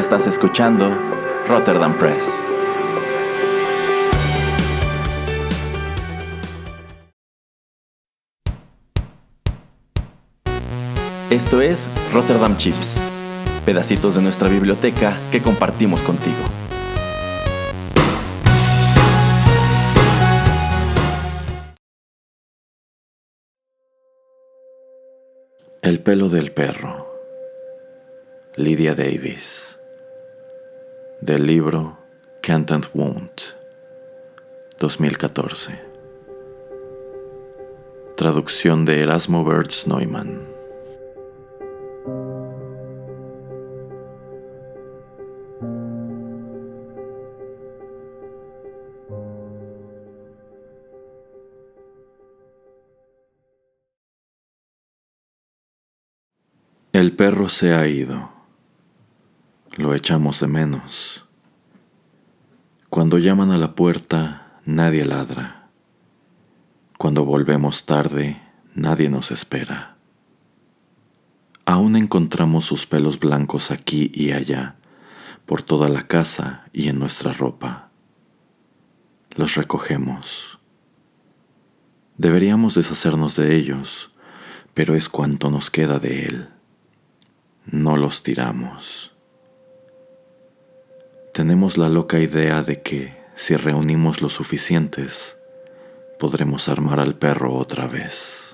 Estás escuchando Rotterdam Press. Esto es Rotterdam Chips, pedacitos de nuestra biblioteca que compartimos contigo. El pelo del perro. Lydia Davis. Del libro Can't and Won't. 2014. Traducción de Erasmo Bertz Neumann. El perro se ha ido. Lo echamos de menos. Cuando llaman a la puerta, nadie ladra. Cuando volvemos tarde, nadie nos espera. Aún encontramos sus pelos blancos aquí y allá, por toda la casa y en nuestra ropa. Los recogemos. Deberíamos deshacernos de ellos, pero es cuanto nos queda de él no los tiramos. Tenemos la loca idea de que si reunimos los suficientes, podremos armar al perro otra vez.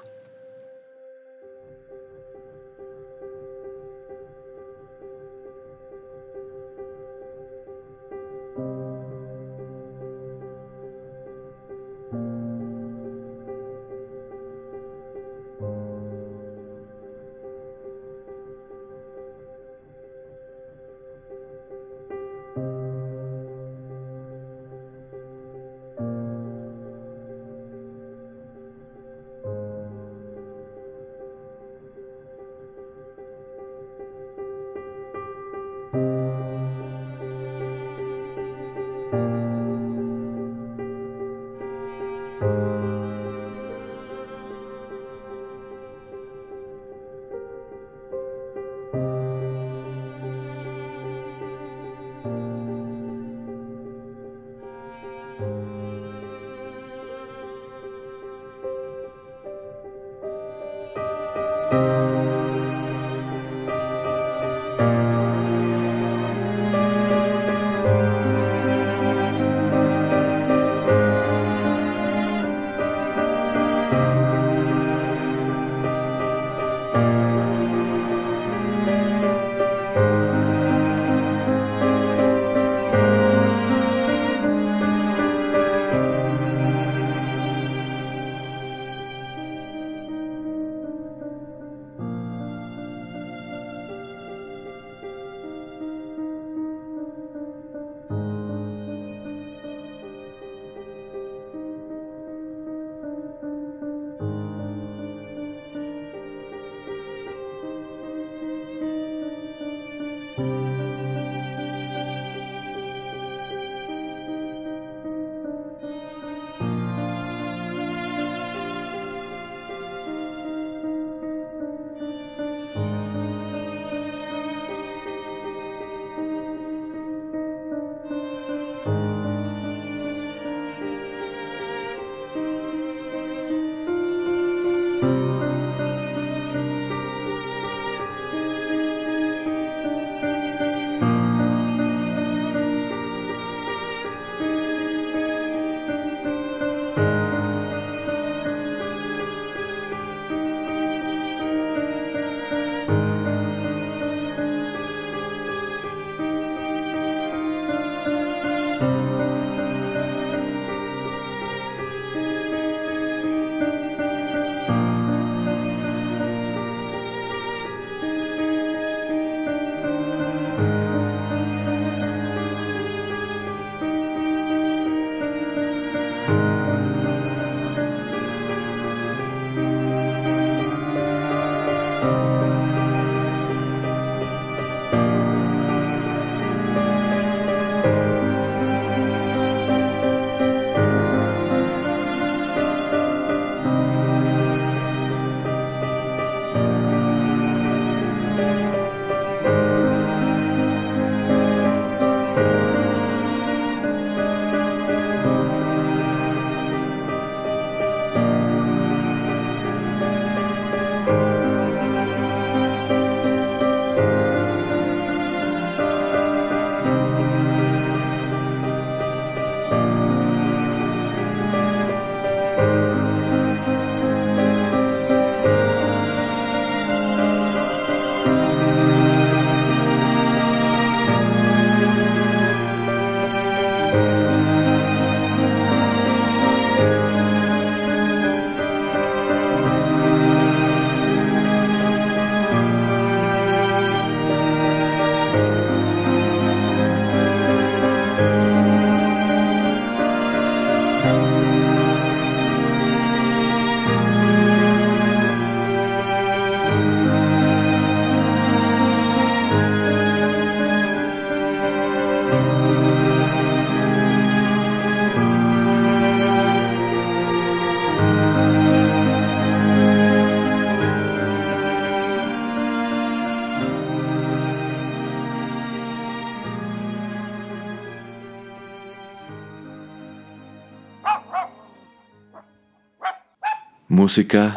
Música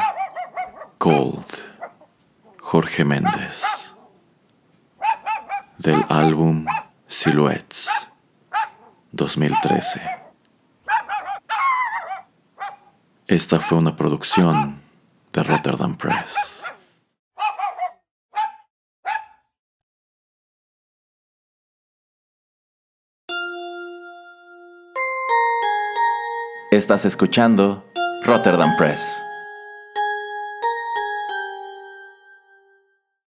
Cold, Jorge Méndez, del álbum Silhouettes, 2013. Esta fue una producción de Rotterdam Press. Estás escuchando Rotterdam Press.